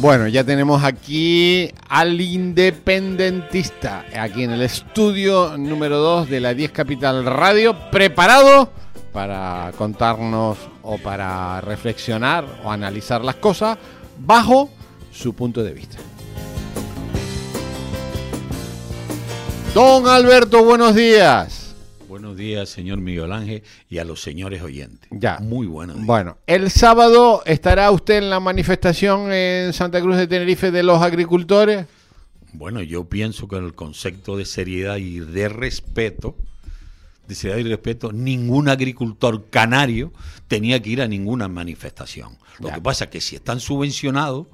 Bueno, ya tenemos aquí al independentista, aquí en el estudio número 2 de la 10 Capital Radio, preparado para contarnos o para reflexionar o analizar las cosas bajo su punto de vista. Don Alberto, buenos días. Buenos días, señor Miguel Ángel, y a los señores oyentes. Ya. Muy buenos días. Bueno, el sábado estará usted en la manifestación en Santa Cruz de Tenerife de los agricultores. Bueno, yo pienso que en el concepto de seriedad y de respeto, de seriedad y respeto, ningún agricultor canario tenía que ir a ninguna manifestación. Lo Ya. que pasa es que si están subvencionados,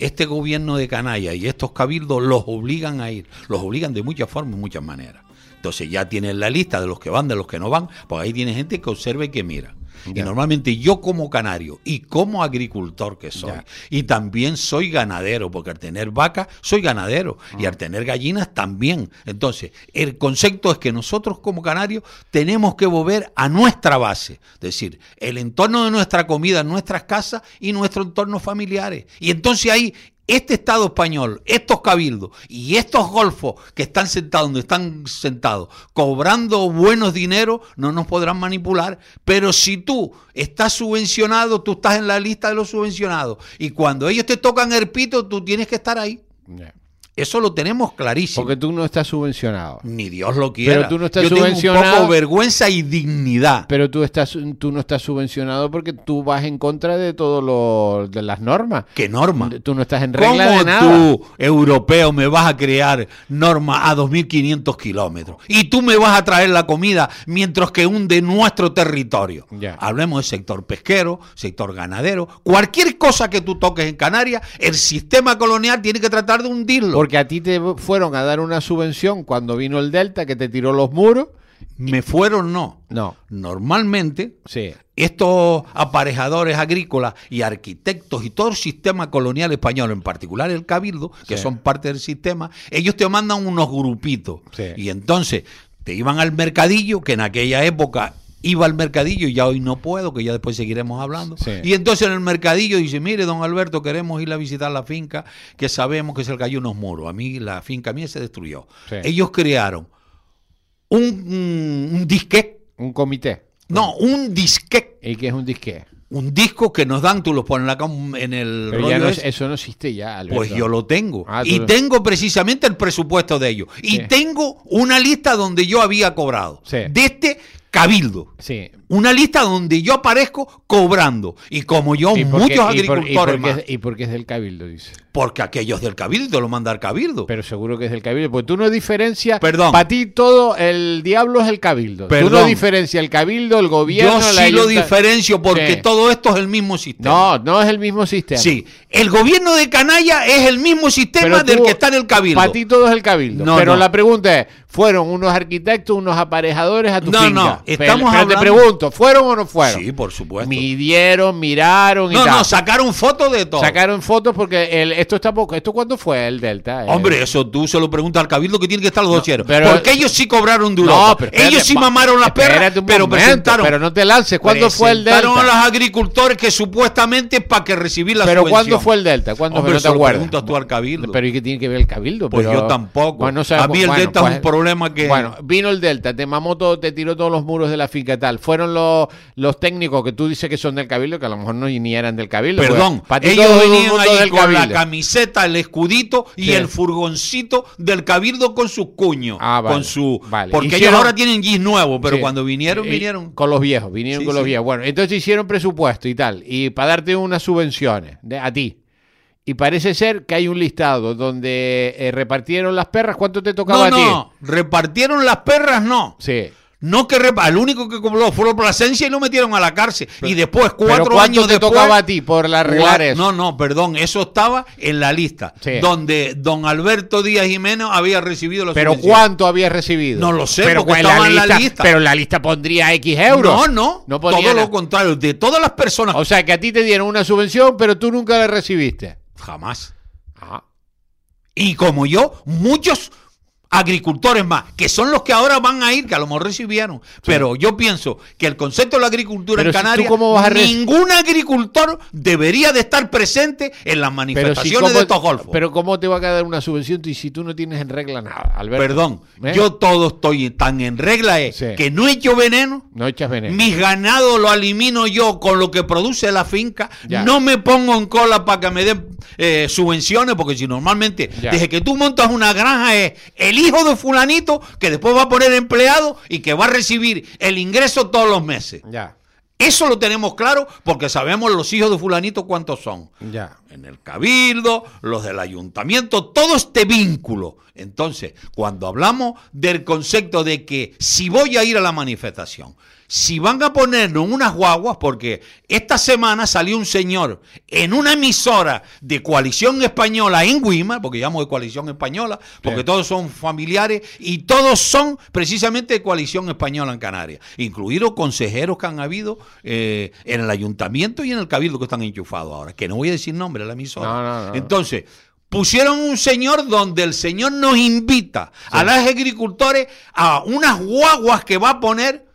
este gobierno de Canalla y estos cabildos los obligan a ir, los obligan de muchas formas y muchas maneras. Entonces ya tienen la lista de los que van, de los que no van, porque ahí tiene gente que observa y que mira. Ya. Y normalmente yo como canario y como agricultor que soy, Ya. y también soy ganadero, porque al tener vacas soy ganadero, y Ah. al tener gallinas también. Entonces, el concepto es que nosotros como canarios tenemos que volver a nuestra base, es decir, el entorno de nuestra comida, nuestras casas y nuestros entornos familiares. Y entonces ahí este Estado español, estos cabildos y estos golfos que están sentados donde están sentados, cobrando buenos dineros, no nos podrán manipular. Pero si tú estás subvencionado, tú estás en la lista de los subvencionados. Y cuando ellos te tocan el pito, tú tienes que estar ahí. Eso lo tenemos clarísimo. Porque tú no estás subvencionado. Ni Dios lo quiera. Pero tú no estás Yo tengo subvencionado. un poco vergüenza y dignidad. Pero tú estás, tú no estás subvencionado porque tú vas en contra de de las normas. ¿Qué norma? Tú no estás en regla ¿Cómo de nada. tú, europeo, me vas a crear normas a 2.500 kilómetros? Y tú me vas a traer la comida mientras que hunde nuestro territorio. Ya. Hablemos del sector pesquero, sector ganadero, cualquier cosa que tú toques en Canarias, el sistema colonial tiene que tratar de hundirlo. Porque a ti te fueron a dar una subvención cuando vino el Delta que te tiró los muros. me fueron, no. No. Normalmente, Sí. estos aparejadores agrícolas y arquitectos y todo el sistema colonial español, en particular el cabildo, que Sí. son parte del sistema, ellos te mandan unos grupitos. Sí. Y entonces te iban al mercadillo, que en aquella época iba al mercadillo y ya hoy no puedo, que ya después seguiremos hablando. Sí. Y entonces en el mercadillo dice, mire, don Alberto, queremos ir a visitar la finca, que sabemos que se le cayó unos muros. A mí, la finca mía se destruyó. Sí. Ellos crearon un, un, un Un comité. no, un disquete ¿Y qué es un disque? un disco que nos dan, tú lo pones acá en el Pero ya rollo no, ese. eso no existe ya, Alberto. Pues yo lo tengo. Ah, y lo- tengo precisamente el presupuesto de ellos. Y tengo una lista donde yo había cobrado. Sí. De este cabildo. Sí. Una lista donde yo aparezco cobrando. Y como yo, ¿Y muchos qué- y por- y agricultores por qué- más. ¿Y por qué es del cabildo, dice? Porque aquellos del cabildo lo manda al cabildo. Pero seguro que es del cabildo. Porque tú no diferencias. Perdón. Para ti todo el diablo es el cabildo. Tú no Perdón. diferencias el cabildo, el gobierno, yo la sí lo diferencio porque Sí. todo esto es el mismo sistema. No, no es el mismo sistema. Sí, el gobierno de Canalla es el mismo sistema del que está en el cabildo. Para ti todo es el cabildo. No, pero no. la pregunta es, ¿fueron unos arquitectos, unos aparejadores a tu No, finca? no, Pero- estamos pero te hablando- pregunto, pregunto, ¿fueron o no fueron? Sí, por supuesto. Midieron, miraron y no, tal. no, sacaron fotos de todo. Sacaron fotos porque el, esto está poco. ¿Esto cuándo fue el Delta? Hombre, eso tú se lo preguntas al cabildo que tiene que estar los dosieros. pero- Porque ellos sí cobraron duro. No, pero espérate, ellos sí mamaron las perras, pero momento, presentaron. Pero no te lances. ¿Cuándo fue el presentaron Delta? a los agricultores que supuestamente para que recibir la Pero subvención. ¿cuándo fue el Delta? ¿Cuándo Hombre, fue? No te preguntas tú al cabildo. Pero ¿y qué tiene que ver el cabildo? Pues Pero- yo tampoco. Bueno, no sabemos- a mí el bueno, Delta pues- es un problema que. Bueno, vino el Delta, te mamó todo, te tiró todos los muros de la finca y tal. Fueron los, los técnicos que tú dices que son del cabildo, que a lo mejor no ni eran del cabildo. Perdón, pues, ti ellos el venían ahí del con la camiseta, el escudito y Sí. el furgoncito del cabildo con sus cuños. Ah, vale, con su, vale. Porque Hicieron- ellos ahora tienen jeans nuevos, pero Sí. cuando vinieron, vinieron. Con los viejos, vinieron Sí, con los viejos. Bueno, entonces hicieron presupuesto y tal, y para darte unas subvenciones de- a ti. Y parece ser que hay un listado donde eh, repartieron las perras. ¿Cuánto te tocaba No, a ti? no, repartieron las perras, no. Sí. No que repa- el único que cobró fue Plasencia y lo metieron a la cárcel. y después, Pero cuatro ¿cuánto años te después. tocaba a ti por arreglar eso? No, no, perdón, eso estaba en la lista. Sí. Donde don Alberto Díaz Jiménez había recibido la ¿Pero cuánto habías recibido? No lo sé, pero porque en estaba en la lista. Pero en la lista pondría X euros. No, no, No todo nada. lo contrario. De todas las personas. O sea que a ti te dieron una subvención, pero tú nunca la recibiste. Jamás. Ah. Y como yo, muchos agricultores más, que son los que ahora van a ir, que a lo mejor recibieron. Pero yo pienso que el concepto de la agricultura Pero en Canarias, ningún agricultor debería de estar presente en las Pero, si manifestaciones cómo, de estos golfos. pero ¿cómo te va a quedar una subvención y si tú no tienes en regla nada, Alberto? Perdón, ¿Eh? yo todo estoy tan en regla es Sí. que no echo veneno, No echas veneno. mis ganados lo elimino yo con lo que produce la finca. Ya. No me pongo en cola para que me den eh, subvenciones, porque si normalmente, Ya. desde que tú montas una granja, es el hijo de fulanito que después va a poner empleado y que va a recibir el ingreso todos los meses. Ya, Eso lo tenemos claro porque sabemos los hijos de fulanito cuántos son ya. En el cabildo, los del ayuntamiento, todo este vínculo. Entonces, cuando hablamos del concepto de que si voy a ir a la manifestación, si van a ponernos unas guaguas, porque esta semana salió un señor en una emisora de coalición española en Guima, porque llamo de coalición española, porque Sí. todos son familiares y todos son precisamente de coalición española en Canarias, incluidos consejeros que han habido eh, en el ayuntamiento y en el cabildo que están enchufados ahora, que no voy a decir nombre de la emisora. No, no, no. Entonces, pusieron un señor donde el señor nos invita a los agricultores a unas guaguas que va a poner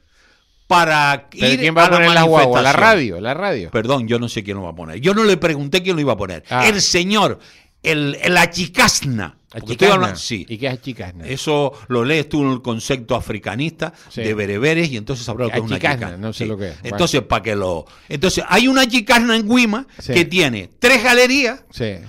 para ¿Pero ir quién va a, la poner la guagua? La manifestación. radio, la radio. Perdón, yo no sé quién lo va a poner. Yo no le pregunté quién lo iba a poner. Ah. El señor, el, el achicasna. Achicasna. hablando- sí. ¿Y qué es achicasna? Eso lo lees tú en el concepto africanista Sí. de bereberes y entonces sabrás lo que es una chicasna. no sé lo que es. Bueno. Entonces, para que lo. Entonces, hay una chicasna en Guima Sí. que tiene tres galerías,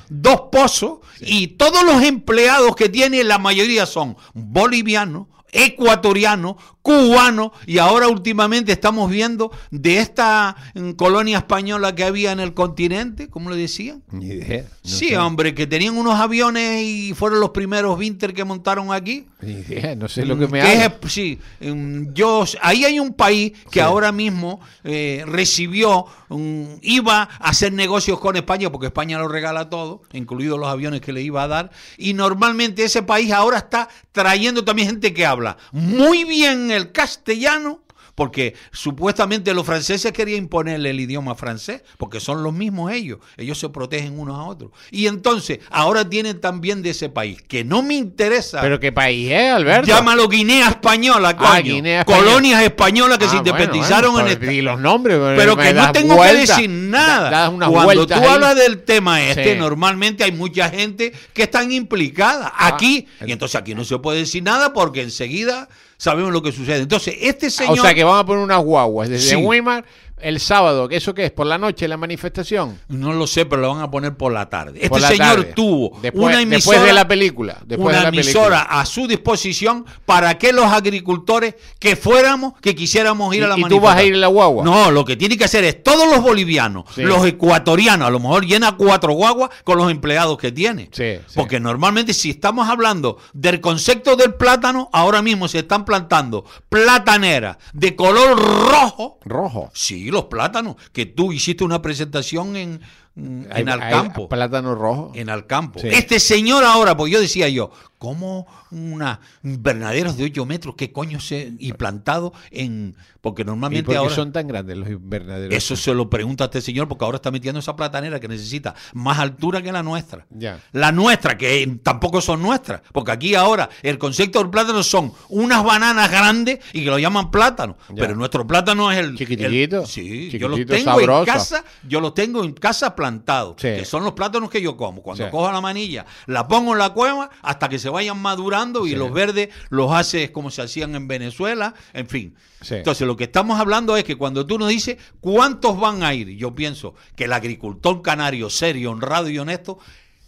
dos pozos y todos los empleados que tiene, la mayoría son bolivianos, ecuatorianos, cubanos y ahora últimamente estamos viendo de esta mm, colonia española que había en el continente, ¿cómo le decían? Ni idea. no sí, sé. hombre, que tenían unos aviones y fueron los primeros Winter que montaron aquí. Ni idea, no sé lo que me Que es- sí, mm, yo, ahí hay un país que Sí. ahora mismo eh, recibió, mm, iba a hacer negocios con España, porque España lo regala todo, incluidos los aviones que le iba a dar, y normalmente ese país ahora está trayendo también gente que habla muy bien el castellano, porque supuestamente los franceses querían imponerle el idioma francés, porque son los mismos ellos, ellos se protegen unos a otros. Y entonces, ahora tienen también de ese país, que no me interesa. ¿Pero qué país es, Alberto? Llámalo Guinea Española, coño. Ah, Guinea Española. Colonias españolas que Ah, se bueno, independizaron bueno, en esta- di los nombres. Pero que no tengo que decir nada. da- Cuando tú ahí. hablas del tema este, Sí. normalmente hay mucha gente que están implicada Ah, aquí. el- Y entonces aquí no se puede decir nada porque enseguida sabemos lo que sucede. Entonces, este señor... O sea que van a poner unas guaguas desde Sí. Weimar el sábado. ¿Eso qué es? ¿Por la noche la manifestación? No lo sé, pero lo van a poner por la tarde. Este la señor tarde. tuvo después, una después emisora... de la película. Después una de la emisora película. a su disposición para que los agricultores que fuéramos, que quisiéramos ir a la ¿Y, y tú vas a ir manifestación. en la guagua? No, lo que tiene que hacer es todos los bolivianos, Sí. los ecuatorianos, a lo mejor llena cuatro guaguas con los empleados que tiene. Sí, sí. Porque normalmente si estamos hablando del concepto del plátano, ahora mismo se están plantando plataneras de color rojo. Rojo. Sí, los plátanos, que tú hiciste una presentación en mm, Hay- en hay Alcampo. plátano rojo. En Alcampo. Sí. Este señor ahora, pues yo decía yo, ¿cómo una invernaderos de 8 metros, qué coño se y plantado en porque ¿Y normalmente por qué ahora son tan grandes los invernaderos? eso se lo pregunta a este señor porque ahora está metiendo esa platanera que necesita más altura que la nuestra. Ya. La nuestra, que tampoco son nuestras, porque aquí ahora el concepto del plátano son unas bananas grandes y que lo llaman plátano, Ya. pero nuestro plátano es el Chiquitito, el- sí, yo los tengo sabroso. en casa, yo los tengo en casa plantados, Sí. que son los plátanos que yo como. Cuando Sí. cojo la manilla, la pongo en la cueva hasta que se vayan madurando y Sí. los verdes los haces como se hacían en Venezuela, en fin. Entonces, lo que estamos hablando es que cuando tú nos dices cuántos van a ir, yo pienso que el agricultor canario serio, honrado y honesto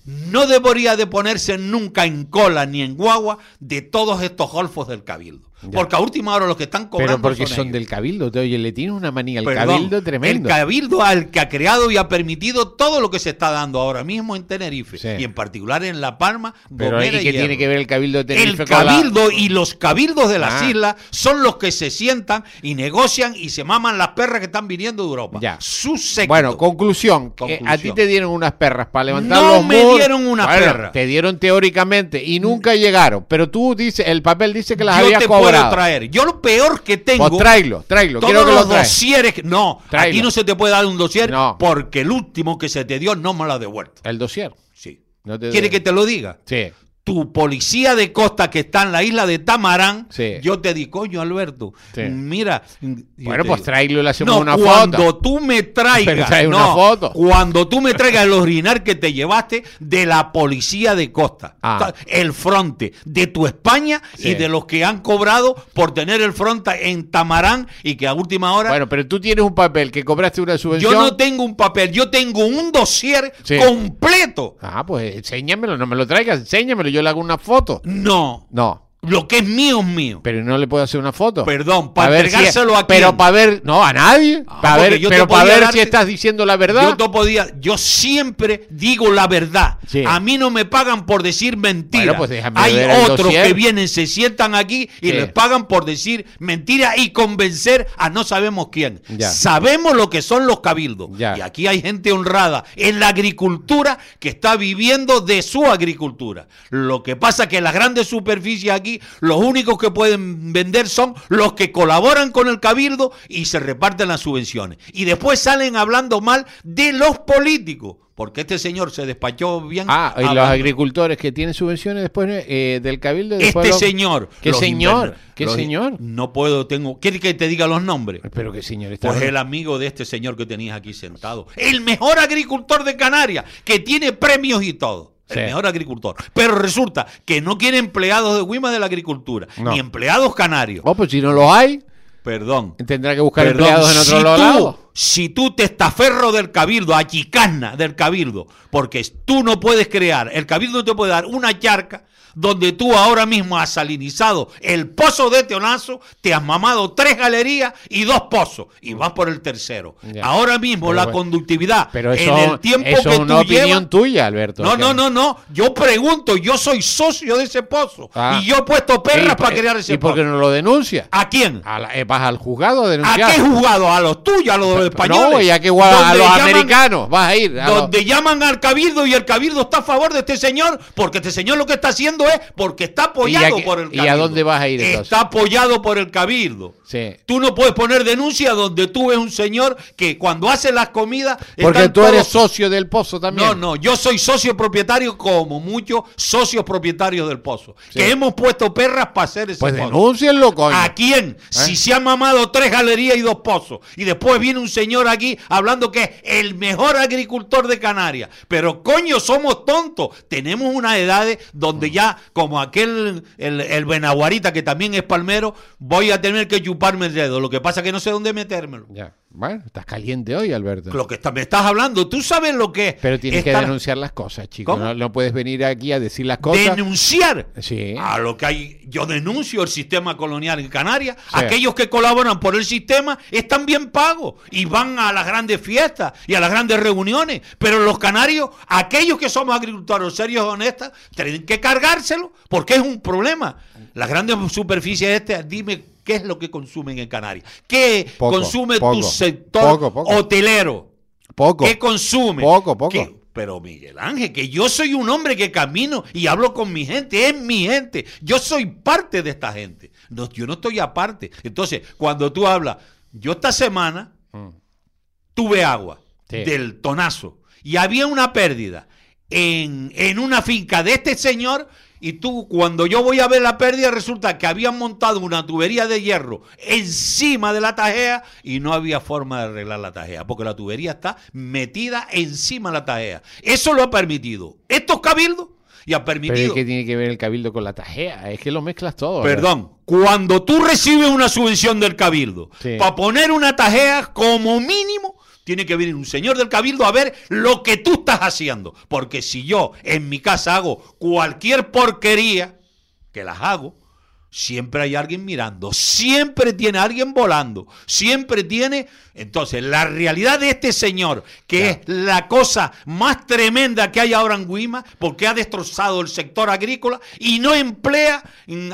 no debería de ponerse nunca en cola ni en guagua de todos estos golfos del cabildo. Ya. Porque a última hora los que están cobrando Pero porque son del cabildo. te- Oye, le tienes una manía al cabildo tremendo. El cabildo al que ha creado y ha permitido todo lo que se está dando ahora mismo en Tenerife Sí. y en particular en La Palma, Pero Gomera ¿y qué tiene que ver el cabildo de Tenerife El la- cabildo y los cabildos de las Ah. islas son los que se sientan y negocian y se maman las perras que están viniendo de Europa. Ya. Su séquito. Bueno, conclusión, Conclusión. a ti te dieron unas perras para levantar No los me muros. dieron una Bueno, perra. Te dieron teóricamente y nunca llegaron. Pero tú dices, el papel dice que las yo habías te puedo traer. Yo lo peor que tengo. Pues tráelo, tráelo. Todos Quiero que los lo dosieres. No, Tráelo. aquí no se te puede dar un dossier No. porque el último que se te dio no me lo ha devuelto. El dossier. Sí. No te ¿Quiere que te lo diga? Sí. Tu policía de costa que está en la isla de Tamarán, Sí. yo te di, coño, Alberto, Sí. mira. Bueno, pues tráelo y le hacemos no, una cuando foto. tú me Pero traigas, una no, foto. cuando tú me traigas el original que te llevaste de la policía de costa, Ah. el fronte de tu España Sí. y de los que han cobrado por tener el fronte en Tamarán y que a última hora Bueno, pero tú tienes un papel que cobraste una subvención. yo no tengo un papel, yo tengo un dossier completo. Ah, pues enséñamelo, no me lo traigas, enséñamelo, yo le hago una foto. No, No, lo que es mío es mío. pero no le puedo hacer una foto. Perdón, para ver si- entregárselo a quién. Pero para ver, no, a nadie. Ah, para ver, pero para ver si estás diciendo la verdad. Yo, podía, yo siempre digo la verdad. Sí. A mí no me pagan por decir mentiras. Bueno, pues Hay otros que vienen, se sientan aquí y Sí. les pagan por decir mentiras y convencer a no sabemos quién. Ya. Sabemos lo que son los cabildos. Ya. Y aquí hay gente honrada en la agricultura que está viviendo de su agricultura. Lo que pasa que las grandes superficies aquí, los únicos que pueden vender son los que colaboran con el cabildo y se reparten las subvenciones. Y después salen hablando mal de los políticos. Porque este señor se despachó bien. Ah, y los agricultores que tienen subvenciones después eh, del cabildo. después Este lo- señor. ¿Qué señor? ¿Qué los- señor? No puedo, tengo. ¿Quiere que te diga los nombres? Pero qué señor está. Pues el amigo de este señor que tenías aquí sentado. El mejor agricultor de Canarias, que tiene premios y todo. El Sí. mejor agricultor. Pero resulta que no quiere empleados de Guima de la agricultura, No. ni empleados canarios. Oh, pues si no los hay, Perdón. tendrá que buscar Perdón, empleados en otro si lado. tú, si tú te estaferro del cabildo, a chicana del cabildo, porque tú no puedes crear, el cabildo no te puede dar una charca donde tú ahora mismo has salinizado el pozo de Teonazo, te has mamado tres galerías y dos pozos, y vas por el tercero. Ya. Eso mismo, Pero la bueno, conductividad Pero en eso, el tiempo eso que es una tú opinión tuya, Alberto. no, no, no, no. Yo pregunto, yo soy socio de ese pozo. Ah. Y yo he puesto perras ¿Y- para crear ese ¿Y por pozo. qué no lo denuncia? ¿A quién? A la- eh, ¿Vas al juzgado a ¿A denunciar? qué juzgado? ¿A los tuyos? ¿A los españoles? No, ya que a los llaman- americanos vas a ir. a los- Donde llaman al cabildo y el cabildo está a favor de este señor, porque este señor lo que está haciendo es porque está apoyado ¿Y por el y cabildo. a dónde vas a ir, entonces? Está apoyado por el cabildo. Sí. Tú no puedes poner denuncia donde tú ves un señor que cuando hace las comidas. Porque tú eres socio del pozo también. no, no, yo soy socio propietario como muchos socios propietarios del pozo. Sí. Que hemos puesto perras para hacer ese Pues pozo. denúncienlo, coño. ¿A quién? Si se ha mamado tres galerías y dos pozos. Y después viene un señor aquí hablando que es el mejor agricultor de Canarias. Pero coño, somos tontos. Tenemos unas edades donde ya, como aquel, el, el Benaguarita, que también es palmero, voy a tener que chuparme el dedo. Lo que pasa es que no sé dónde metérmelo. Ya. Bueno, estás caliente hoy, Alberto. Lo que está- me estás hablando, tú sabes lo que es. Pero tienes que denunciar las cosas, chico. No, no puedes venir aquí a decir las cosas. Denunciar. Sí. A lo que hay, yo denuncio el sistema colonial en Canarias. Sí. Aquellos que colaboran por el sistema están bien pagos y van a las grandes fiestas y a las grandes reuniones. Pero los canarios, aquellos que somos agricultores serios y honestos, tienen que cargárselo porque es un problema. Las grandes superficies este, dime qué es lo que consumen en Canarias. ¿Qué Poco, consume poco, tu sector poco, hotelero? Poco. ¿Qué consume? Poco, poco. ¿Qué? Pero Miguel Ángel, que yo soy un hombre que camino y hablo con mi gente, es mi gente. Yo soy parte de esta gente. No, yo no estoy aparte. Entonces, cuando tú hablas, yo esta semana tuve agua Sí. del tonazo y había una pérdida en, en una finca de este señor y tú cuando yo voy a ver la pérdida resulta que habían montado una tubería de hierro encima de la tajea y no había forma de arreglar la tajea porque la tubería está metida encima de la tajea. Eso lo ha permitido estos cabildos y ha Pero es permitido... que tiene que ver el cabildo con la tajea. Es que lo mezclas todo. Perdón, cuando tú recibes una subvención del cabildo Sí. para poner una tajea como mínimo, tiene que venir un señor del cabildo a ver lo que tú estás haciendo. Porque si yo en mi casa hago cualquier porquería, que las hago, siempre hay alguien mirando, siempre tiene alguien volando, siempre tiene... Entonces, la realidad de este señor, que Ya. es la cosa más tremenda que hay ahora en Guima, porque ha destrozado el sector agrícola y no emplea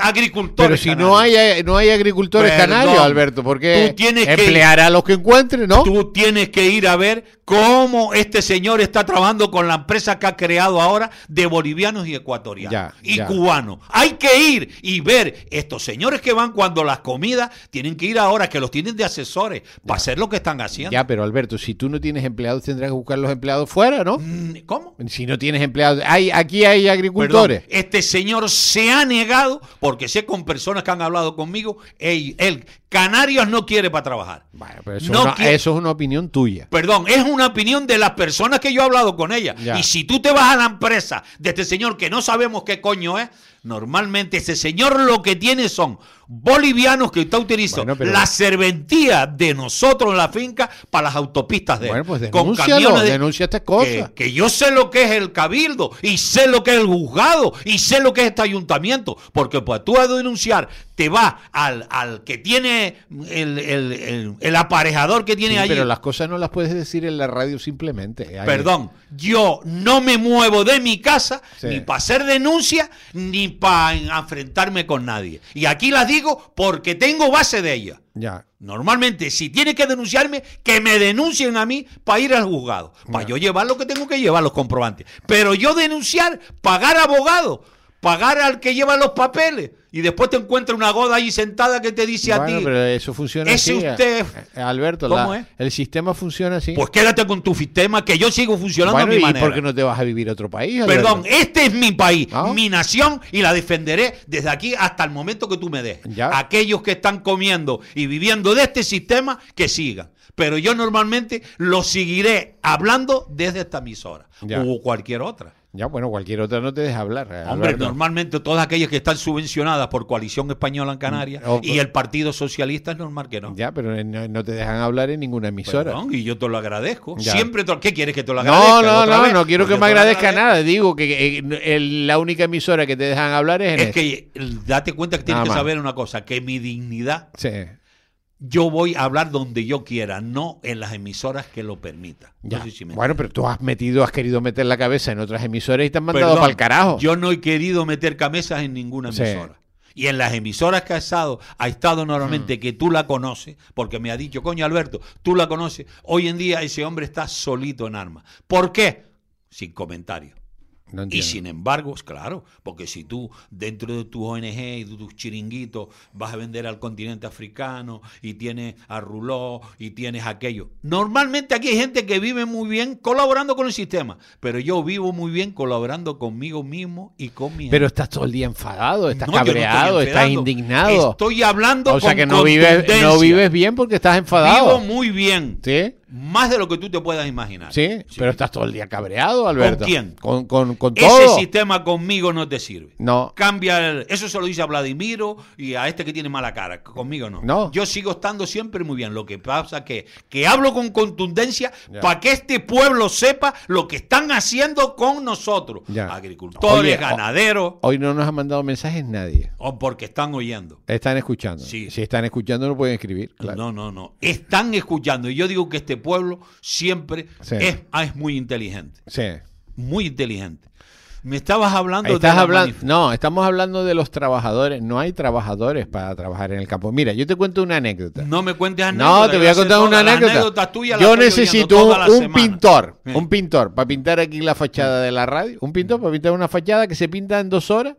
agricultores. Pero si canarios. no hay, no hay agricultores Perdón. canarios, Alberto, porque Tú tienes que- empleará a los que encuentre, ¿no? Tú tienes que ir a ver cómo este señor está trabajando con la empresa que ha creado ahora de bolivianos y ecuatorianos Ya, y ya. cubanos. Hay que ir y ver estos señores que van cuando las comidas tienen que ir ahora, que los tienen de asesores para hacer lo que están haciendo. Ya, pero Alberto, si tú no tienes empleados, tendrás que buscar los empleados fuera, ¿no? Mm, ¿Cómo? Si no tienes empleados, hay, aquí hay agricultores. Perdón, este señor se ha negado, porque sé con personas que han hablado conmigo, él, él, Canarios no quiere para trabajar. Bueno, pero eso, No es una- quiere- eso es una opinión tuya. Perdón, es una opinión de las personas que yo he hablado con ella. Ya. Y si tú te vas a la empresa de este señor que no sabemos qué coño es, normalmente ese señor lo que tiene son bolivianos que está utilizando Bueno, pero- la serventía de nosotros en la finca para las autopistas de él. Bueno, pues Con camiones de- denuncia estas cosas. Que, que yo sé lo que es el cabildo y sé lo que es el juzgado y sé lo que es este ayuntamiento. Porque pues tú a denunciar, te vas al, al que tiene el, el- el- el aparejador que tiene Sí, allí. pero las cosas no las puedes decir en la radio simplemente. Hay- Perdón, yo no me muevo de mi casa Sí. ni para hacer denuncia ni para enfrentarme con nadie. Y aquí las digo porque tengo base de ellas. Ya. Normalmente, si tiene que denunciarme, que me denuncien a mí para ir al juzgado. Para yo llevar lo que tengo que llevar, los comprobantes. Pero yo denunciar, pagar abogado, pagar al que lleva los papeles. Y después te encuentra una goda ahí sentada que te dice a ti. pero eso funciona Ese así. usted- eh, Alberto, ¿Cómo la- es? el sistema funciona así. Pues quédate con tu sistema, que yo sigo funcionando bueno, a mi ¿y manera. por qué no te vas a vivir a otro país? Alberto? Perdón, este es mi país, Ah. mi nación y la defenderé desde aquí hasta el momento que tú me dejes. Ya. Aquellos que están comiendo y viviendo de este sistema, que sigan. Pero yo normalmente lo seguiré hablando desde esta emisora Ya. o cualquier otra. Ya, bueno, cualquier otra no te deja hablar. eh, Hombre, normalmente todas aquellas que están subvencionadas por Coalición Española en Canarias Mm, o- y el Partido Socialista es normal que no. Ya, pero no, no te dejan hablar en ninguna emisora. Perdón, y yo te lo agradezco. Ya. Siempre te ¿Qué quieres que te lo agradezca? No, no, ¿Otra no, vez? no quiero Pues que me agradezca agradezco. nada. Digo que, eh, el- la única emisora que te dejan hablar es en Es que eh, date cuenta que tienes Nada que más. saber una cosa, que mi dignidad Sí. Yo voy a hablar donde yo quiera, no en las emisoras que lo permitan. Ya. No sé si me Bueno, pero tú has metido, has querido meter la cabeza en otras emisoras y te han mandado para el carajo. Yo no he querido meter cabezas en ninguna Sí. emisora. Y en las emisoras que ha estado, ha estado normalmente que tú la conoces, porque me ha dicho, coño Alberto, tú la conoces. Hoy en día ese hombre está solito en armas. ¿Por qué? Sin comentario. No Y sin embargo, claro, porque si tú dentro de tu ONG y de tus chiringuitos vas a vender al continente africano y tienes a Ruló y tienes aquello. Normalmente aquí hay gente que vive muy bien colaborando con el sistema, pero yo vivo muy bien colaborando conmigo mismo y con mi Pero estás todo el día enfadado, estás No, no cabreado, estás indignado. Estoy hablando o sea con que no vives, no vives bien porque estás enfadado. Vivo muy bien. ¿Sí? Más de lo que tú te puedas imaginar. Sí, pero estás todo el día cabreado, Alberto. quién? Con, con, con Ese todo. sistema conmigo no te sirve. No. Cambia el- eso se lo dice a Vladimiro y a este que tiene mala cara. Conmigo no. No. Yo sigo estando siempre muy bien. Lo que pasa que que hablo con contundencia para que este pueblo sepa lo que están haciendo con nosotros. Ya. Agricultores, Oye, ganaderos, Hoy no nos ha mandado mensajes nadie. o porque están oyendo. Están escuchando. Sí. Si están escuchando no pueden escribir. Claro. No, no, no. Están escuchando. Y yo digo que este pueblo siempre Sí. es, es muy inteligente. Sí. Muy inteligente. Me estabas hablando Estás de la hablando, no, estamos hablando de los trabajadores. No hay trabajadores para trabajar en el campo. Mira, yo te cuento una anécdota. No me cuentes No, te voy a contar una anécdota. las Yo necesito un semana. pintor, un pintor para pintar aquí la fachada de la radio. Un pintor para pintar una fachada que se pinta en dos horas.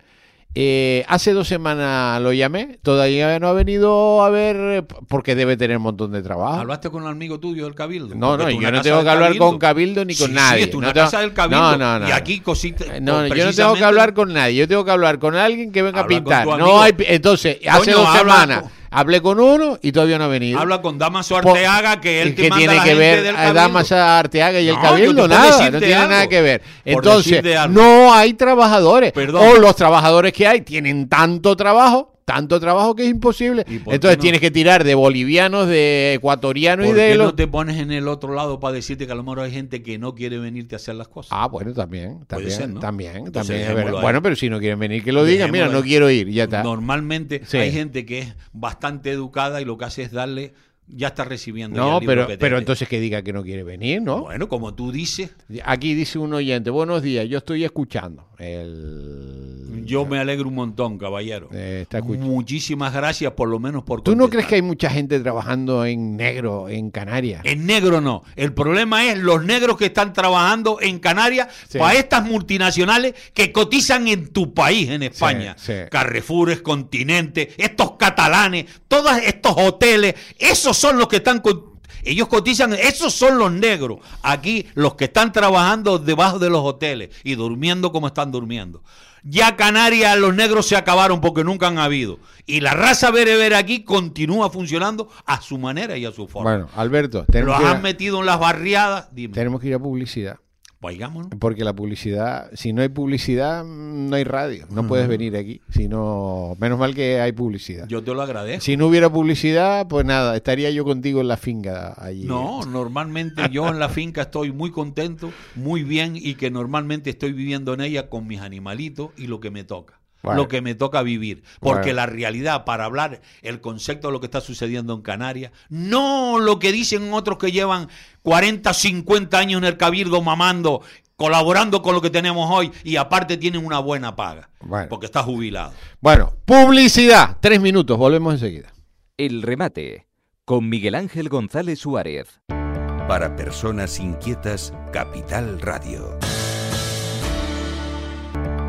Eh, hace dos semanas lo llamé, todavía no ha venido a ver eh, porque debe tener un montón de trabajo. ¿Hablaste con un amigo tuyo del Cabildo? No, no, yo no tengo que hablar con Cabildo ni con Sí, nadie. Sí, No una tengo- casa del Cabildo. No, no, no. Y aquí cositas. No, yo no tengo que hablar con nadie, yo tengo que hablar con alguien que venga a Habla pintar. No hay, entonces, hace dos semanas con- hablé con uno y todavía no ha venido. Habla con Damaso Arteaga, que él te ¿Qué manda tiene la que gente ver del a Cabildo. Damas Arteaga y el No, Cabildo? Nada, no tiene algo. nada que ver. Entonces, no hay trabajadores. Perdón. O los trabajadores que hay tienen tanto trabajo, tanto trabajo que es imposible. ¿Y por Entonces no? tienes que tirar de bolivianos, de ecuatorianos y ¿Por de qué los... no te pones en el otro lado para decirte que a lo mejor hay gente que no quiere venirte a hacer las cosas? Ah, bueno, también, también, ser, ¿no? también, Entonces también. Bueno, pero si no quieren venir, que lo digan. Mira, no quiero ir, ya está. Normalmente Sí. hay gente que es bastante educada y lo que hace es darle, ya está recibiendo. ya No, el libro pero, que pero entonces que diga que no quiere venir, ¿no? Bueno, como tú dices, Aquí dice un oyente, buenos días, yo estoy escuchando. El... yo me alegro un montón, caballero. Eh, está. Muchísimas gracias por lo menos por ¿Tú no contestar. crees que hay mucha gente trabajando en negro en Canarias? En negro no. El problema es los negros que están trabajando en Canarias Sí. para estas multinacionales que cotizan en tu país, en España. sí. Carrefour, Continente, estos catalanes, todos estos hoteles, esos son los que están con- ellos cotizan, esos son los negros. Aquí los que están trabajando debajo de los hoteles y durmiendo como están durmiendo. Ya Canarias los negros se acabaron porque nunca han habido. Y la raza berebere aquí continúa funcionando a su manera y a su forma. Bueno, Alberto, tenemos Los que, ir han a, metido en las barriadas. Dime, tenemos que ir a publicidad. Vaigámonos. Porque la publicidad, si no hay publicidad, mm, no hay radio. No puedes venir aquí. Si no, menos mal que hay publicidad. Yo te lo agradezco. Si no hubiera publicidad, pues nada, estaría yo contigo en la finca allí. No, normalmente yo en la finca estoy muy contento, muy bien y que normalmente estoy viviendo en ella con mis animalitos y lo que me toca. Lo que me toca vivir. Porque la realidad, para hablar el concepto de lo que está sucediendo en Canarias, no lo que dicen otros que llevan 40, 50 años en el cabildo mamando, colaborando con lo que tenemos hoy y aparte tienen una buena paga. Bueno. Porque está jubilado. Bueno, publicidad. Tres minutos, volvemos enseguida. El remate con Miguel Ángel González Suárez. Para personas inquietas, Capital Radio.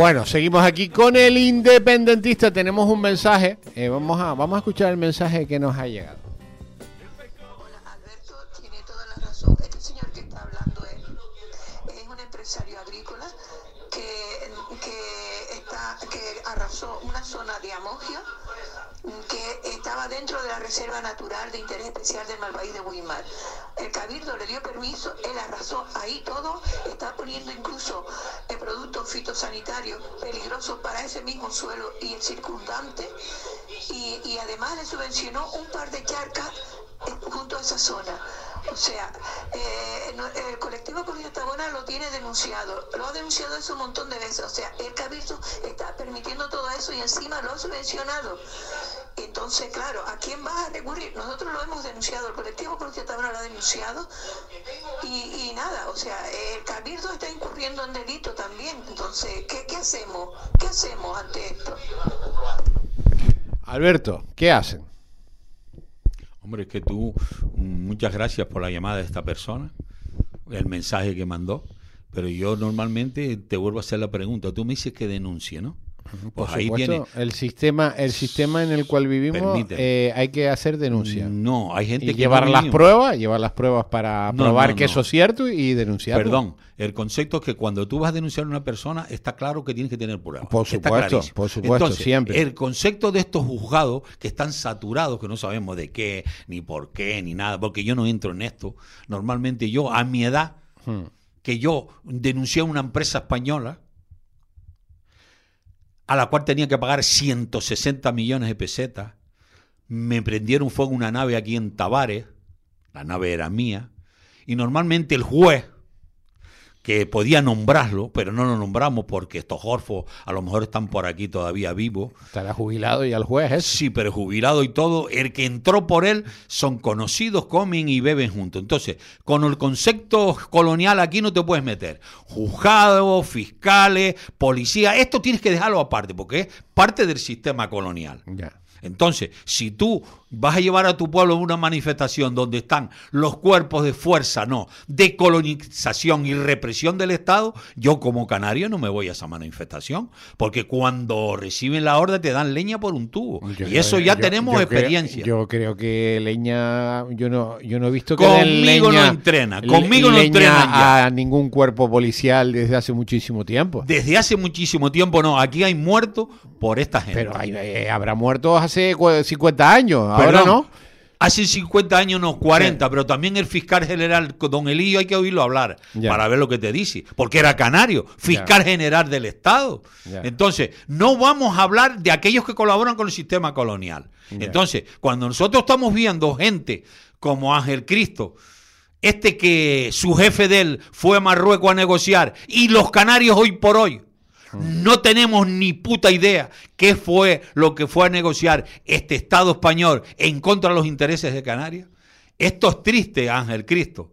Bueno, seguimos aquí con el independentista. Tenemos un mensaje. Eh, vamos, a, vamos a escuchar el mensaje que nos ha llegado. Reserva Natural de Interés Especial del Malvaís de Guimar. El Cabildo le dio permiso, él arrasó ahí todo, está poniendo incluso productos fitosanitarios peligrosos para ese mismo suelo y el circundante, y, además le subvencionó un par de charcas junto a esa zona. O sea, eh, el colectivo Comunidad Tabona lo tiene denunciado, lo ha denunciado eso un montón de veces. O sea, el Cabildo está permitiendo todo eso y encima lo ha subvencionado. Entonces, claro, ¿a quién vas a recurrir? Nosotros lo hemos denunciado, el colectivo Tabona lo ha denunciado y, y nada, o sea, el Cabildo está incurriendo en delito también. Entonces, ¿qué, qué hacemos? ¿Qué hacemos ante esto? Alberto, ¿qué hacen? Hombre, es que tú, mm, muchas gracias por la llamada de esta persona, el mensaje que mandó, pero yo normalmente te vuelvo a hacer la pregunta. Tú me dices que denuncie, ¿no? Por Pues ahí supuesto, tiene. el sistema, el sistema en el cual vivimos eh, hay que hacer denuncia. No, hay gente Y que llevar no las pruebas, llevar las pruebas para No, probar no, que eso es cierto y denunciarlo. Perdón, el concepto es que cuando tú vas a denunciar a una persona, está claro que tienes que tener pruebas. Por supuesto, por supuesto, Entonces, siempre. El concepto de estos juzgados que están saturados, que no sabemos de qué, ni por qué, ni nada, porque yo no entro en esto. Normalmente yo, a mi edad, Hmm. que yo denuncié a una empresa española a la cual tenía que pagar 160 millones de pesetas. Me prendieron fuego una nave aquí en Tavares, la nave era mía, y normalmente el juez, que podía nombrarlo, pero no lo nombramos porque estos orfos a lo mejor están por aquí todavía vivos, Estará jubilado y al juez es. Sí, pero jubilado y todo, el que entró por él son conocidos, comen y beben juntos. Entonces, con el concepto colonial aquí no te puedes meter. Juzgados, fiscales, policía, esto tienes que dejarlo aparte porque es parte del sistema colonial. Ya. Entonces, si tú vas a llevar a tu pueblo a una manifestación donde están los cuerpos de fuerza, no, de colonización y represión del Estado, yo como canario no me voy a esa manifestación, porque cuando reciben la orden te dan leña por un tubo. Yo- y eso ya yo- tenemos yo creo- experiencia. yo creo que leña, yo no, yo no he visto que Conmigo leña, no entrena, conmigo no ya. a ningún cuerpo policial desde hace muchísimo tiempo. Desde hace muchísimo tiempo no, aquí hay muertos por esta gente. Pero hay- eh, habrá muertos hace cu- 50 años, ahora no. Hace 50 años, no, 40, pero también el fiscal general, don Elío, hay que oírlo hablar para ver lo que te dice, porque era canario, fiscal general del Estado. Entonces, no vamos a hablar de aquellos que colaboran con el sistema colonial. Entonces, cuando nosotros estamos viendo gente como Ángel Cristo, este que su jefe de él fue a Marruecos a negociar, y los canarios hoy por hoy, no tenemos ni puta idea qué fue lo que fue a negociar este Estado español en contra de los intereses de Canarias. Esto es triste, Ángel Cristo.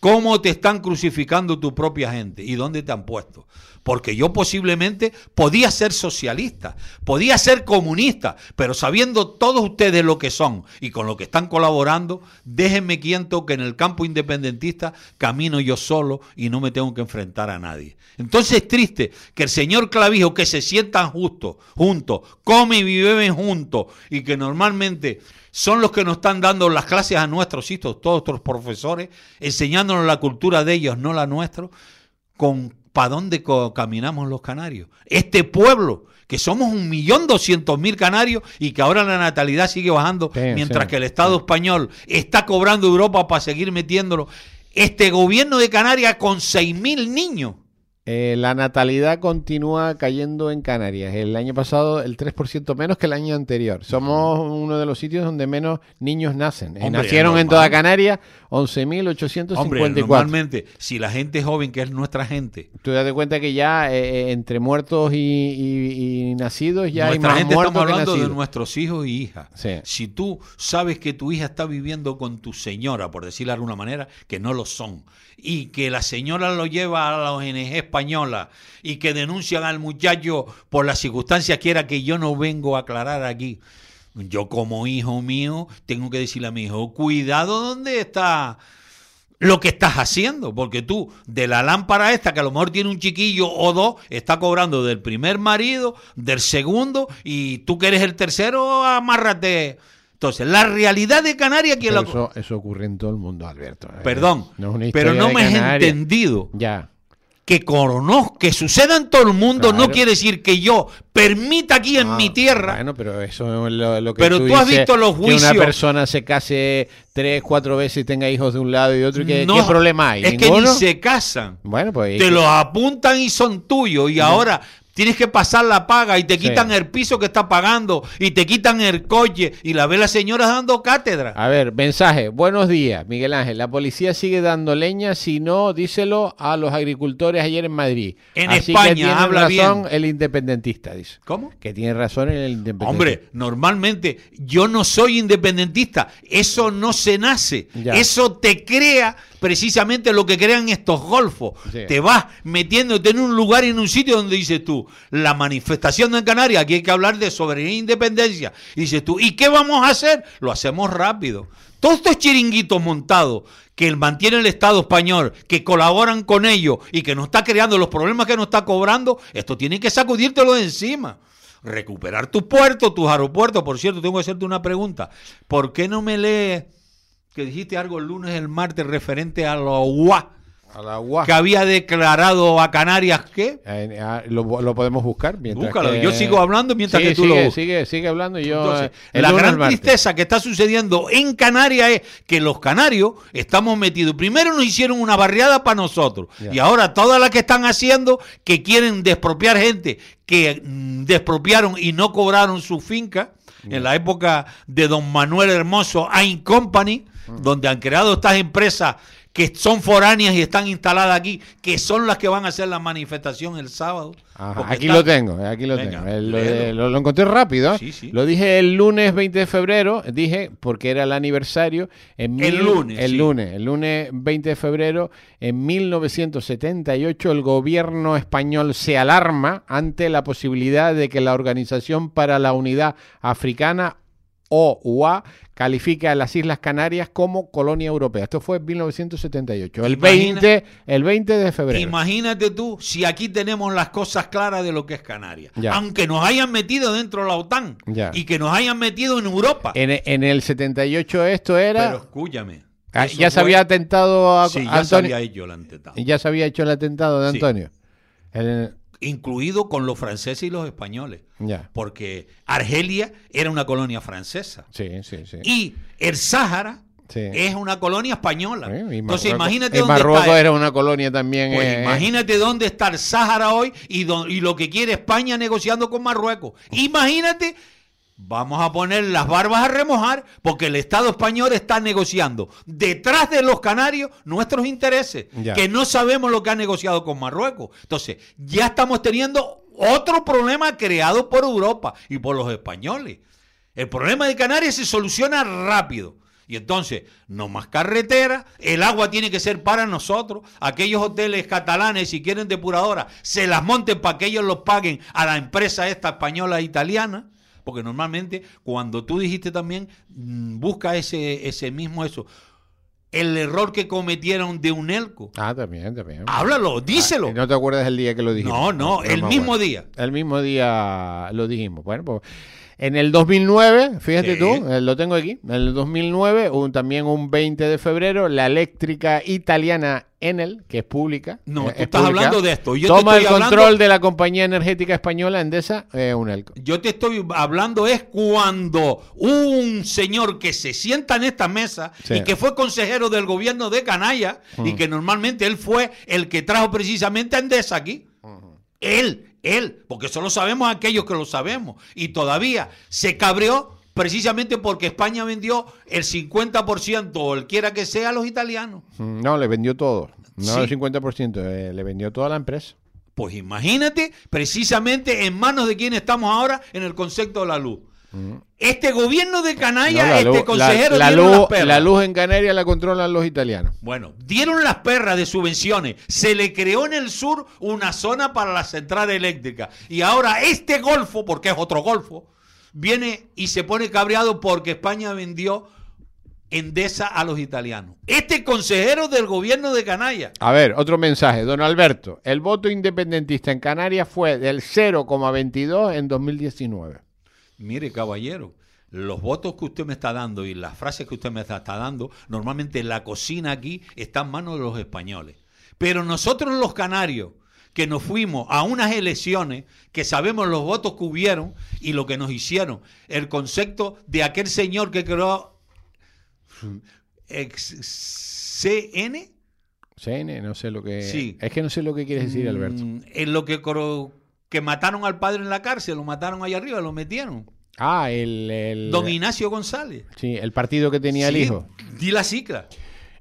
¿Cómo te están crucificando tu propia gente? ¿Y dónde te han puesto? Porque yo posiblemente podía ser socialista, podía ser comunista, pero sabiendo todos ustedes lo que son y con lo que están colaborando, déjenme quieto que en el campo independentista camino yo solo y no me tengo que enfrentar a nadie. Entonces es triste que el señor Clavijo, que se sientan justos, juntos, comen y beben juntos y que normalmente son los que nos están dando las clases a nuestros hijos, todos nuestros profesores, enseñándonos la cultura de ellos, no la nuestra, con para dónde caminamos los canarios. Este pueblo, que somos un millón doscientos mil canarios y que ahora la natalidad sigue bajando, Sí, mientras sí, que el Estado español está cobrando Europa para seguir metiéndolo. Este gobierno de Canarias con seis mil niños. Eh, la natalidad continúa cayendo en Canarias. El año pasado el 3% menos que el año anterior. Somos uno de los sitios donde menos niños nacen. Eh, Hombre, Nacieron en toda. Canarias Hombre, 11.854. normalmente, si la gente joven, que es nuestra gente, Tú date cuenta que ya eh, entre muertos y, y- y nacidos ya hay Nuestra más gente muertos estamos que hablando de nuestros hijos y hijas. Sí. Si tú sabes que tu hija está viviendo con tu señora, por decirlo de alguna manera, que no lo son, y que la señora lo lleva a la ONG española y que denuncian al muchacho por las circunstancias que era que yo no vengo a aclarar aquí. Yo como hijo mío tengo que decirle a mi hijo, cuidado dónde está lo que estás haciendo, porque tú de la lámpara esta, que a lo mejor tiene un chiquillo o dos, está cobrando del primer marido, del segundo, y tú que eres el tercero, amárrate. Entonces, la realidad de Canarias, que la... eso, eso ocurre en todo el mundo, Alberto. Eh, Perdón, no es una pero no me has entendido Ya. Que conozco, que suceda en todo el mundo, no quiere decir que yo permita aquí en Ah, mi tierra. Bueno, pero eso es lo, lo que Pero tú has dices, visto los Que juicios. una persona se case tres, cuatro veces y tenga hijos de un lado y otro. ¿y ¿Qué, No, qué problema hay? Es que ni se casan. Bueno, pues. te los apuntan y son tuyos y ahora tienes que pasar la paga y te Sí. quitan el piso que está pagando y te quitan el coche y la ve la señora dando cátedra. A ver, mensaje. Buenos días, Miguel Ángel. La policía sigue dando leña. Si no, díselo a los agricultores ayer en Madrid. En Así España, que tiene habla razón bien. el independentista, dice. ¿Cómo? Que tiene razón el independentista. Hombre, normalmente yo no soy independentista, eso no se nace, Ya. eso te crea precisamente lo que crean estos golfos. Sí. Te vas metiéndote en un lugar, en un sitio donde dices tú, la manifestación de Canarias, aquí hay que hablar de soberanía e independencia. Y dices tú, ¿y qué vamos a hacer? Lo hacemos rápido. Todos estos chiringuitos montados que mantiene el Estado español, que colaboran con ellos y que nos está creando los problemas que nos está cobrando, esto tiene que sacudírtelo de encima. Recuperar tus puertos, tus aeropuertos. Por cierto, tengo que hacerte una pregunta. ¿Por qué no me lees que dijiste algo el lunes, el martes referente a lo UA? A la UA. que había declarado a Canarias que Eh, ah, lo, lo podemos buscar mientras Búscalo, que- yo sigo hablando mientras que tú sigue, lo buscas. sigue, sigue hablando y yo Entonces, la gran tristeza que está sucediendo en Canarias es que los canarios estamos metidos. Primero nos hicieron una barriada para nosotros y ahora todas las que están haciendo que quieren despropiar gente que mm, despropiaron y no cobraron su finca en la época de don Manuel Hermoso Ain Company, Mm. donde han creado estas empresas que son foráneas y están instaladas aquí, que son las que van a hacer la manifestación el sábado. Ajá, aquí está- lo tengo, eh, aquí lo Venga, tengo. El- lo, encontré rápido. ¿eh? Sí, sí. Lo dije el lunes 20 de febrero, dije porque era el aniversario. En El mil- lunes, El sí. lunes, el lunes 20 de febrero, en 1978, el gobierno español se alarma ante la posibilidad de que la Organización para la Unidad Africana o UA califica a las Islas Canarias como colonia europea. Esto fue en 1978, el Imagina- 20, el 20 de febrero. Imagínate tú si aquí tenemos las cosas claras de lo que es Canarias. Ya. Aunque nos hayan metido dentro de la OTAN Ya. y que nos hayan metido en Europa. En, en el 78 esto era... Pero escúchame. Ah, ya se había atentado a Sí, ya se había hecho el atentado. ya se había hecho el atentado de Sí. Antonio. El- Incluido con los franceses y los españoles. Porque Argelia era una colonia francesa. Sí, sí, sí. Y el Sáhara Sí. es una colonia española. Sí, y Entonces Marruecos- imagínate dónde Marruecos está. era una colonia también. Pues eh, imagínate dónde está el Sáhara hoy y, do- y lo que quiere España negociando con Marruecos. Imagínate, vamos a poner las barbas a remojar porque el Estado español está negociando detrás de los canarios nuestros intereses, Ya. que no sabemos lo que ha negociado con Marruecos. Entonces, ya estamos teniendo otro problema creado por Europa y por los españoles. El problema de Canarias se soluciona rápido. Y entonces, no más carretera, el agua tiene que ser para nosotros. Aquellos hoteles catalanes, si quieren depuradoras, se las monten para que ellos los paguen a la empresa esta española e italiana. Porque normalmente, cuando tú dijiste también, mm, busca ese, ese mismo eso. El error que cometieron de Unelco. Ah, también, también. Háblalo, díselo. Ah, ¿No te acuerdas el día que lo dijimos? No, no, el mismo acuerdo. día. El mismo día lo dijimos. Bueno, pues en el 2009, fíjate Sí. tú, eh, lo tengo aquí, en el 2009, un, también un 20 de febrero, la eléctrica italiana Enel, que es pública. No, eh, tú es estás pública, hablando de esto. Yo te toma el hablando- control de la compañía energética española Endesa, eh, Unelco. Yo te estoy hablando es cuando un señor que se sienta en esta mesa Sí. y que fue consejero del gobierno de Canalla y que normalmente él fue el que trajo precisamente a Endesa aquí. Él, él, porque solo sabemos aquellos que lo sabemos. Y todavía se cabreó precisamente porque España vendió el 50% o el quiera que sea a los italianos. Mm, No, le vendió todo. No Sí. el 50%, eh, le vendió toda la empresa. Pues imagínate, precisamente en manos de quién estamos ahora en el concepto de la luz. Este gobierno de No, canalla, la, este luz, la- consejero la dieron las luz- perras. la luz en Canarias la controlan los italianos. Bueno, dieron las perras de subvenciones. Se le creó en el sur una zona para la central eléctrica. Y ahora este golfo, porque es otro golfo, viene y se pone cabreado porque España vendió Endesa a los italianos. Este consejero del gobierno de Canalla. A ver, otro mensaje. Don Alberto, el voto independentista en Canarias fue del 0,22 en 2019. Mire, caballero, los votos que usted me está dando y las frases que usted me está, dando, normalmente la cocina aquí está en manos de los españoles. Pero nosotros los canarios, que nos fuimos a unas elecciones, que sabemos los votos que hubieron y lo que nos hicieron, el concepto de aquel señor que creó CN, CN, no sé lo que... Sí. Es que no sé lo que quieres decir, Alberto. mm, en lo que, cro- que mataron al padre en la cárcel, lo mataron allá arriba, lo metieron. Ah, el... el Don Ignacio González. sí, el partido que tenía el hijo. Di la cicla.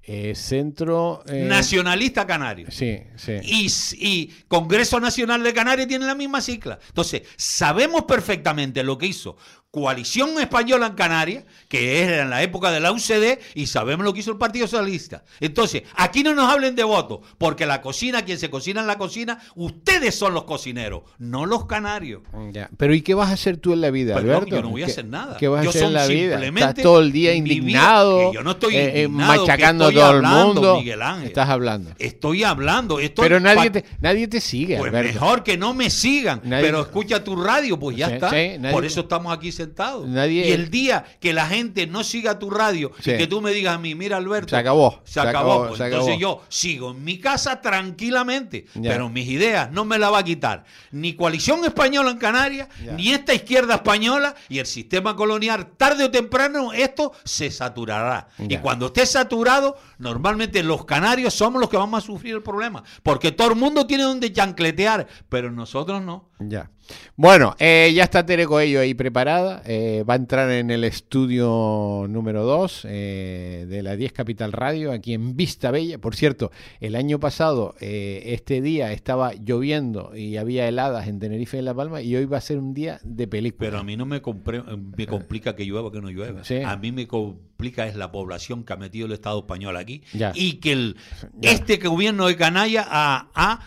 Eh, centro... eh, Nacionalista Canario. Sí, sí. Y, y Congreso Nacional de Canarias tiene la misma cicla. Entonces, sabemos perfectamente lo que hizo coalición española en Canarias, que era en la época de la UCD, y sabemos lo que hizo el Partido Socialista. Entonces, aquí no nos hablen de votos, porque la cocina, quien se cocina en la cocina, ustedes son los cocineros, no los canarios. Ya. Pero ¿y qué vas a hacer tú en la vida, Alberto? yo no voy a ¿Qué- hacer nada. ¿Qué vas a Yo hacer en la vida? Estás todo el día indignado, yo no estoy eh, eh, machacando a estoy todo el hablando, mundo. Miguel Ángel. Estás hablando. Estoy hablando. estoy Pero nadie te, nadie te sigue, Pues Alberto. mejor que no me sigan, Nadie- pero escucha tu radio, pues ya Sí, está. sí, Por eso estamos aquí sentados. Nadie- Y el día que la gente no siga tu radio Sí. y que tú me digas a mí, mira Alberto, Se acabó, se se acabó. acabó, pues se entonces acabó. yo sigo en mi casa tranquilamente, pero mis ideas no me la va a quitar ni coalición española en Canarias, ni esta izquierda española y el sistema colonial. Tarde o temprano esto se saturará. Y cuando esté saturado, normalmente los canarios somos los que vamos a sufrir el problema, porque todo el mundo tiene donde chancletear, pero nosotros no. Ya. Bueno, eh, ya está Tere Coello ahí preparada. eh, va a entrar en el estudio número 2 de la 10 Capital Radio, aquí en Vista Bella. Por cierto, el año pasado, eh, este día estaba lloviendo y había heladas en Tenerife y en La Palma, y hoy va a ser un día de película. Pero a mí no me, compre- me complica que llueva o que no llueva. Sí. A mí me complica es la población que ha metido el Estado español aquí Ya. y que el, Ya. este gobierno de canalla ha,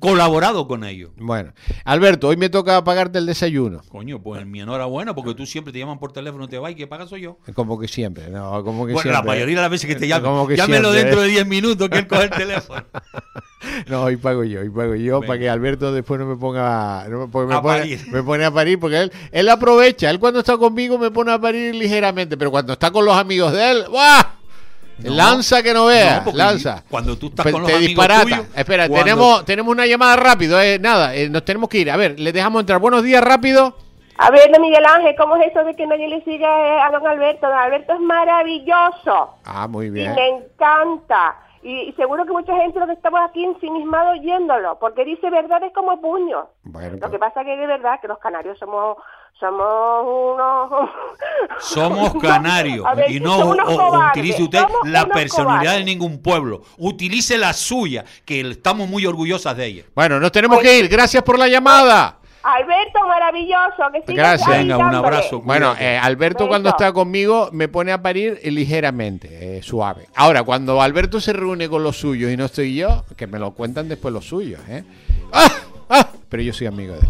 colaborado con ello. Bueno, Alberto, hoy me toca pagarte el desayuno. Coño, pues mi enhorabuena, porque tú siempre te llaman por teléfono y te vas y que pagas soy yo. Como que siempre, no, como que Bueno, la siempre. mayoría de las veces que te Como que llámelo siempre, dentro ¿eh? de 10 minutos que él coge el teléfono. No, hoy pago yo, hoy pago yo para que Alberto después no me ponga, no me, A pone, parir. me pone a parir porque él, él aprovecha, él cuando está conmigo me pone a parir ligeramente, pero cuando está con los amigos de él, ¡buah! No. lanza que no No, veas, porque lanza. cuando tú estás Pe- con los te amigos disparata. tuyos, Espera, cuando- tenemos, tenemos una llamada rápido, eh, nada, eh, nos tenemos que ir. A ver, le dejamos entrar. Buenos días, rápido. A ver, don Miguel Ángel, ¿cómo es eso de que nadie le sigue eh, a don Alberto? Don Alberto es maravilloso Ah, muy y bien. me encanta. Y, y seguro que mucha gente, los que estamos aquí ensimismados oyéndolo, porque dice verdades como puños. Bueno, Lo pues- que pasa que de verdad que los canarios somos somos unos... Somos canarios ver, y no o- utilice usted somos la personalidad cobardes. de ningún pueblo. Utilice la suya, que estamos muy orgullosas de ella. Bueno, nos tenemos que ir. Gracias por la llamada. Alberto, maravilloso, que Gracias. Venga, un abrazo. Bueno, eh, Alberto Beso. cuando está conmigo me pone a parir ligeramente, eh, suave. Ahora, cuando Alberto se reúne con los suyos y no estoy yo, que me lo cuentan después los suyos, ¿eh? ¡Ah! ¡Ah! Pero yo soy amigo de él.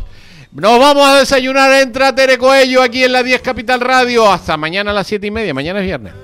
Nos vamos a desayunar, entra Tere Coello aquí en la 10 Capital Radio. Hasta mañana a las 7 y media. Mañana es viernes.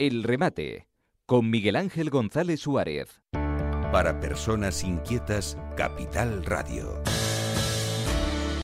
El remate con Miguel Ángel González Suárez. Para personas inquietas, Capital Radio.